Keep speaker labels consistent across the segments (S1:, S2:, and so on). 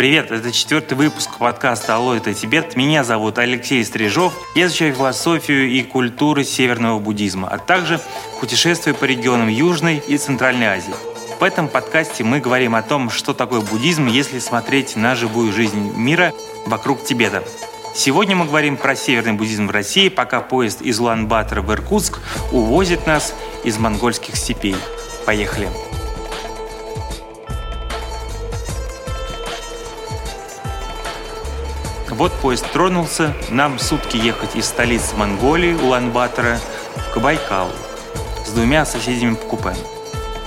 S1: Привет, это четвертый выпуск подкаста «Алло, это Тибет». Меня зовут Алексей Стрижов. Я изучаю философию и культуры северного буддизма, а также путешествую по регионам Южной и Центральной Азии. В этом подкасте мы говорим о том, что такое буддизм, если смотреть на живую жизнь мира вокруг Тибета. Сегодня мы говорим про северный буддизм в России, пока поезд из Улан-Батора в Иркутск увозит нас из монгольских степей. Поехали! Вот поезд тронулся, нам сутки ехать из столицы Монголии, Улан-Батора, в Кабайкал с двумя соседями по купе.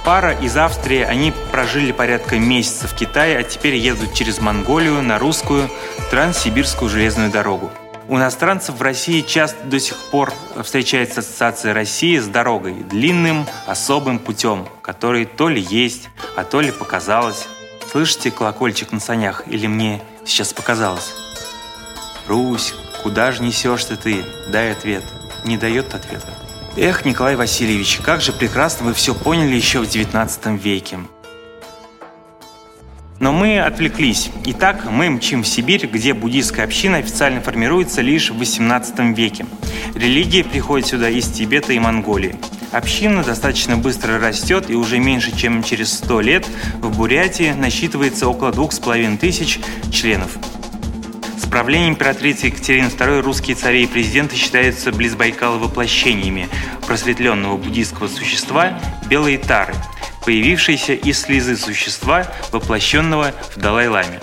S1: Пара из Австрии, они прожили порядка месяца в Китае, а теперь едут через Монголию на русскую Транссибирскую железную дорогу. У иностранцев в России часто до сих пор встречается ассоциация России с дорогой, длинным особым путем, который то ли есть, а то ли показалось. Слышите колокольчик на санях или мне сейчас показалось? «Русь, куда же несешься ты? Дай ответ». Не дает ответа. Эх, Николай Васильевич, как же прекрасно вы все поняли еще в 19 веке. Но мы отвлеклись. Итак, мы мчим в Сибирь, где буддийская община официально формируется лишь в 18 веке. Религия приходит сюда из Тибета и Монголии. Община достаточно быстро растет и уже меньше, чем через 100 лет в Бурятии насчитывается около двух с половиной тысяч членов правления императрицы Екатерины II русские цари и президенты считаются близ Байкала воплощениями просветленного буддийского существа Белой Тары, появившейся из слезы существа, воплощенного в Далай-Ламе.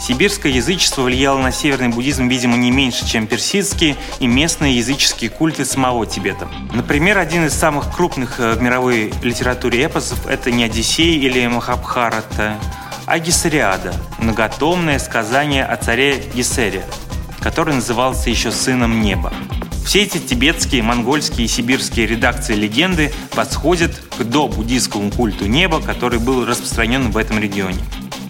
S1: Сибирское язычество влияло на северный буддизм, видимо, не меньше, чем персидские и местные языческие культы самого Тибета. Например, один из самых крупных э, в мировой литературе эпосов – это не Одиссей или Махабхарата, а Гессериада – многотомное сказание о царе Гессере, который назывался еще «Сыном неба». Все эти тибетские, монгольские и сибирские редакции легенды восходят к до-буддийскому культу неба, который был распространен в этом регионе.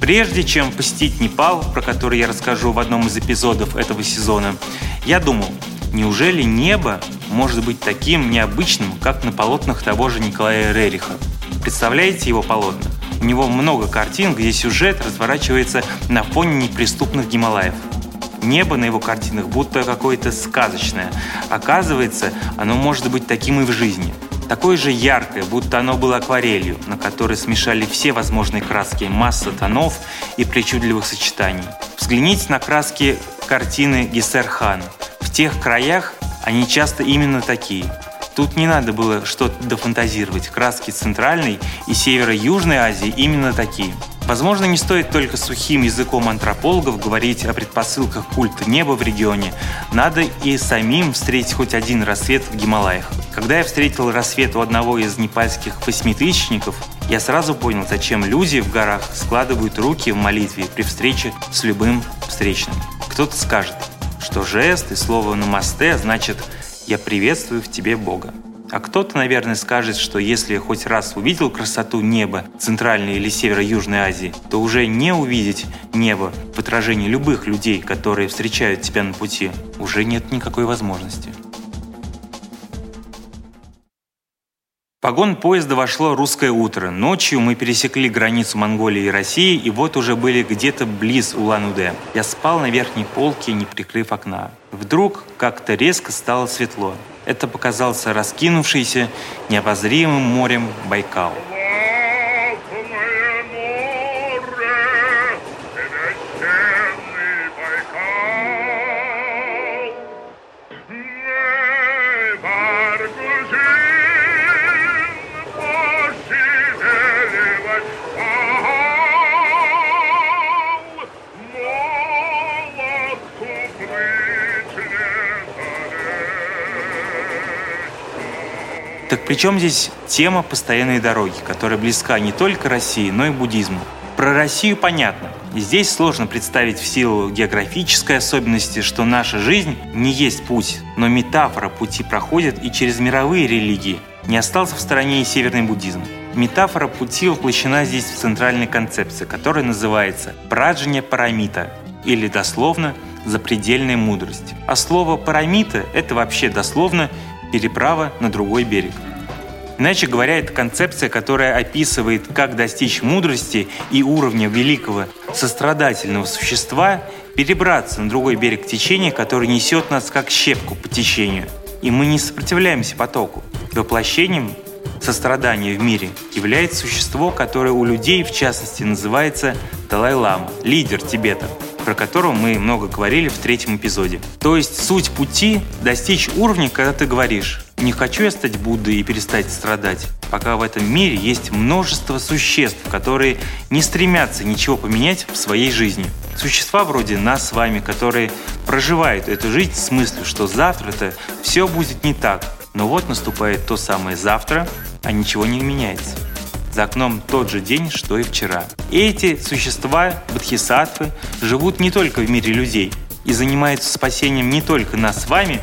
S1: Прежде чем посетить Непал, про который я расскажу в одном из эпизодов этого сезона, я думал, неужели небо может быть таким необычным, как на полотнах того же Николая Рериха? Представляете его полотна? У него много картин, где сюжет разворачивается на фоне неприступных Гималаев. Небо на его картинах будто какое-то сказочное. Оказывается, оно может быть таким и в жизни. Такое же яркое, будто оно было акварелью, на которой смешали все возможные краски, масса тонов и причудливых сочетаний. Взгляните на краски картины Гессер Хан. В тех краях они часто именно такие – Тут не надо было что-то дофантазировать. Краски Центральной и Северо-Южной Азии именно такие. Возможно, не стоит только сухим языком антропологов говорить о предпосылках культа неба в регионе. Надо и самим встретить хоть один рассвет в Гималаях. Когда я встретил рассвет у одного из непальских восьмитысячников, я сразу понял, зачем люди в горах складывают руки в молитве при встрече с любым встречным. Кто-то скажет, что жест и слово «намасте» значит я приветствую в тебе Бога. А кто-то, наверное, скажет, что если хоть раз увидел красоту неба Центральной или Северо-Южной Азии, то уже не увидеть небо в отражении любых людей, которые встречают тебя на пути, уже нет никакой возможности. Погон поезда вошло русское утро. Ночью мы пересекли границу Монголии и России, и вот уже были где-то близ Улан-Удэ. Я спал на верхней полке, не прикрыв окна. Вдруг как-то резко стало светло. Это показался раскинувшийся необозримым морем Байкал. Так при чем здесь тема постоянной дороги, которая близка не только России, но и буддизму? Про Россию понятно. Здесь сложно представить в силу географической особенности, что наша жизнь не есть путь, но метафора пути проходит и через мировые религии. Не остался в стороне и северный буддизм. Метафора пути воплощена здесь в центральной концепции, которая называется «праджня парамита» или дословно «запредельная мудрость». А слово «парамита» — это вообще дословно переправа на другой берег. Иначе говоря, это концепция, которая описывает, как достичь мудрости и уровня великого сострадательного существа, перебраться на другой берег течения, который несет нас как щепку по течению. И мы не сопротивляемся потоку. Воплощением сострадания в мире является существо, которое у людей, в частности, называется Далай-Лама, лидер Тибета – про которого мы много говорили в третьем эпизоде. То есть суть пути – достичь уровня, когда ты говоришь «не хочу я стать Буддой и перестать страдать», пока в этом мире есть множество существ, которые не стремятся ничего поменять в своей жизни. Существа вроде нас с вами, которые проживают эту жизнь с мыслью, что завтра-то все будет не так. Но вот наступает то самое завтра, а ничего не меняется. За окном тот же день, что и вчера. Эти существа, бодхисаттвы, живут не только в мире людей и занимаются спасением не только нас с вами,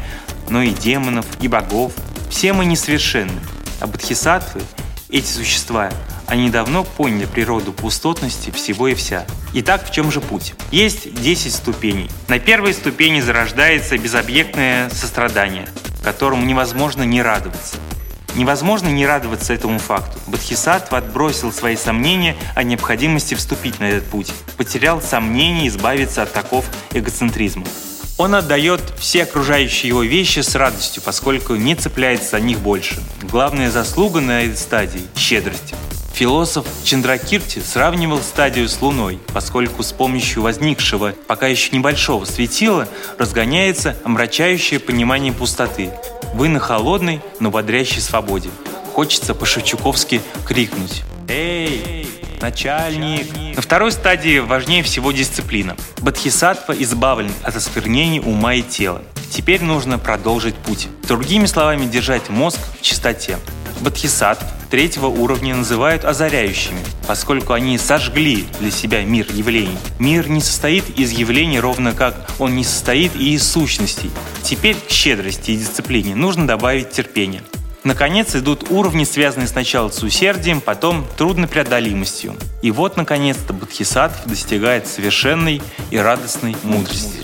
S1: но и демонов, и богов. Все мы несовершенны, а бодхисаттвы, эти существа, они давно поняли природу пустотности всего и вся. Итак, в чем же путь? Есть 10 ступеней. На первой ступени зарождается безобъектное сострадание, которому невозможно не радоваться. Невозможно не радоваться этому факту. Бодхисаттва отбросил свои сомнения о необходимости вступить на этот путь, потерял сомнения избавиться от таков эгоцентризма. Он отдает все окружающие его вещи с радостью, поскольку не цепляется за них больше. Главная заслуга на этой стадии – щедрость. Философ Чандракирти сравнивал стадию с Луной, поскольку с помощью возникшего пока еще небольшого светила разгоняется омрачающее понимание пустоты. Вы на холодной, но бодрящей свободе. Хочется по-шевчуковски крикнуть «Эй, начальник!». На второй стадии важнее всего дисциплина. Бодхисаттва избавлен от осквернений ума и тела. Теперь нужно продолжить путь. Другими словами, держать мозг в чистоте. Бодхисаттв третьего уровня называют озаряющими, поскольку они сожгли для себя мир явлений. Мир не состоит из явлений, ровно как он не состоит и из сущностей. Теперь к щедрости и дисциплине нужно добавить терпение. Наконец идут уровни, связанные сначала с усердием, потом труднопреодолимостью. И вот, наконец-то, Бодхисаттв достигает совершенной и радостной мудрости.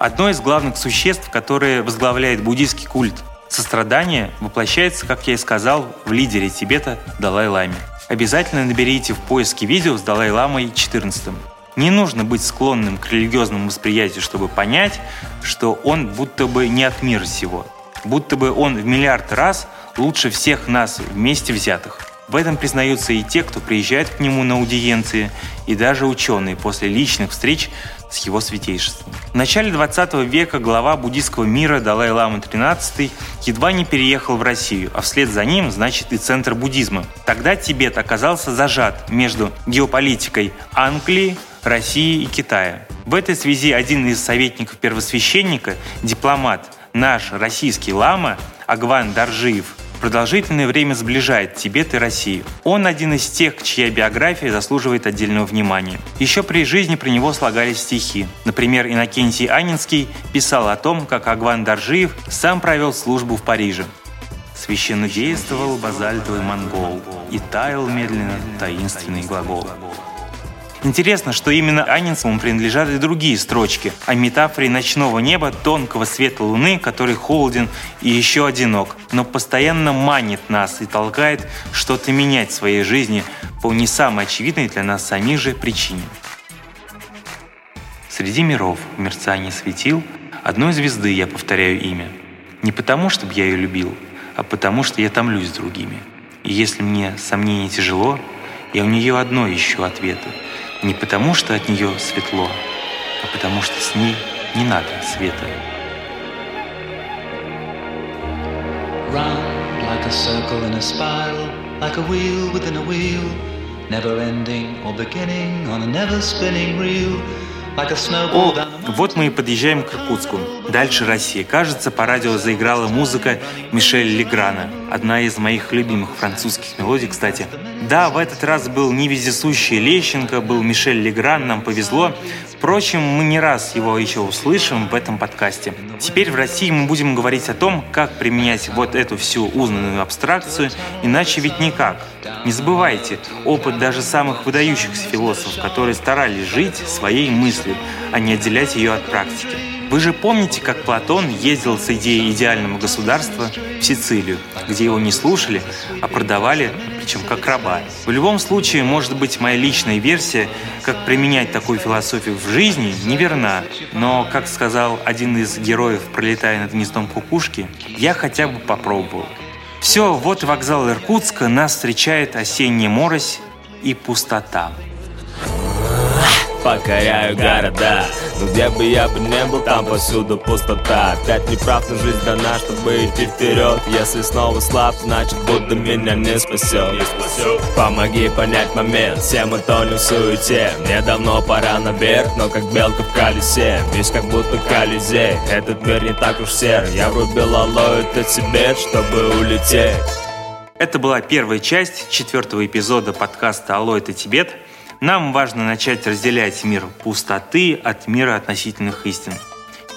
S1: Одно из главных существ, которое возглавляет буддийский культ Сострадание воплощается, как я и сказал, в лидере Тибета Далай-Ламе. Обязательно наберите в поиске видео с Далай-Ламой 14. Не нужно быть склонным к религиозному восприятию, чтобы понять, что он будто бы не от мира сего. Будто бы он в миллиард раз лучше всех нас вместе взятых. В этом признаются и те, кто приезжает к нему на аудиенции, и даже ученые после личных встреч с его святейшеством. В начале 20 века глава буддийского мира Далай-Лама XIII едва не переехал в Россию, а вслед за ним, значит, и центр буддизма. Тогда Тибет оказался зажат между геополитикой Англии, России и Китая. В этой связи один из советников первосвященника, дипломат, наш российский лама Агван Даржиев, продолжительное время сближает Тибет и Россию. Он один из тех, чья биография заслуживает отдельного внимания. Еще при жизни про него слагались стихи. Например, Иннокентий Анинский писал о том, как Агван Даржиев сам провел службу в Париже. Священно действовал базальтовый монгол, и таял медленно таинственный глагол. Интересно, что именно Анинскому принадлежат и другие строчки о метафоре ночного неба, тонкого света луны, который холоден и еще одинок, но постоянно манит нас и толкает что-то менять в своей жизни по не самой очевидной для нас самих же причине. Среди миров в мерцании светил одной звезды я повторяю имя. Не потому, чтобы я ее любил, а потому, что я томлюсь другими. И если мне сомнение тяжело, я у нее одно ищу ответа – не потому, что от нее светло, а потому, что с ней не надо света. Round like a circle in a spiral, like a wheel within a wheel, never ending or beginning on a never spinning reel. О, вот мы и подъезжаем к Иркутску. Дальше Россия. Кажется, по радио заиграла музыка Мишель Леграна. Одна из моих любимых французских мелодий, кстати. Да, в этот раз был не вездесущий Лещенко, был Мишель Легран, нам повезло. Впрочем, мы не раз его еще услышим в этом подкасте. Теперь в России мы будем говорить о том, как применять вот эту всю узнанную абстракцию, иначе ведь никак. Не забывайте, опыт даже самых выдающихся философов, которые старались жить своей мыслью, а не отделять ее от практики. Вы же помните, как Платон ездил с идеей идеального государства в Сицилию, где его не слушали, а продавали, причем как раба. В любом случае, может быть, моя личная версия, как применять такую философию в жизни, неверна. Но, как сказал один из героев, пролетая над гнездом кукушки, я хотя бы попробовал. Все, вот вокзал Иркутска, нас встречает осенняя морось и пустота
S2: покоряю города Но где бы я бы не был, там повсюду пустота. Опять не прав, но жизнь дана, чтобы идти вперед. Если снова слаб, значит будто меня не спасет. Помоги понять момент, все мы тонем в суете. Мне давно пора наверх, но как белка в колесе. Весь как будто колизей, этот мир не так уж серый Я врубил алоэ себе, чтобы улететь.
S1: Это была первая часть четвертого эпизода подкаста «Алло, это Тибет». Нам важно начать разделять мир пустоты от мира относительных истин.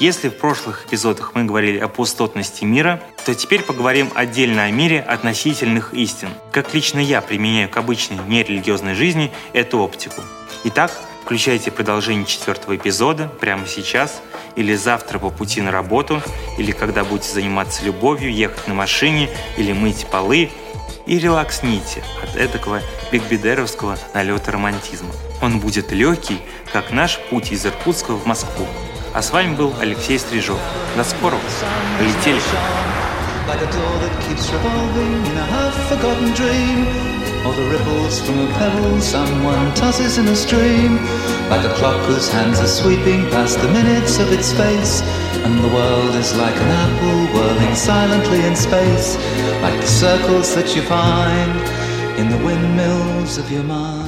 S1: Если в прошлых эпизодах мы говорили о пустотности мира, то теперь поговорим отдельно о мире относительных истин. Как лично я применяю к обычной нерелигиозной жизни эту оптику. Итак, включайте продолжение четвертого эпизода прямо сейчас, или завтра по пути на работу, или когда будете заниматься любовью, ехать на машине, или мыть полы, и релаксните от этакого бигбедеровского налета романтизма. Он будет легкий, как наш путь из Иркутска в Москву. А с вами был Алексей Стрижов. До скорого. Полетели. Like a door that keeps revolving in a half-forgotten dream. Or the ripples from a pebble someone tosses in a stream. Like a clock whose hands are sweeping past the minutes of its face. And the world is like an apple whirling silently in space. Like the circles that you find in the windmills of your mind.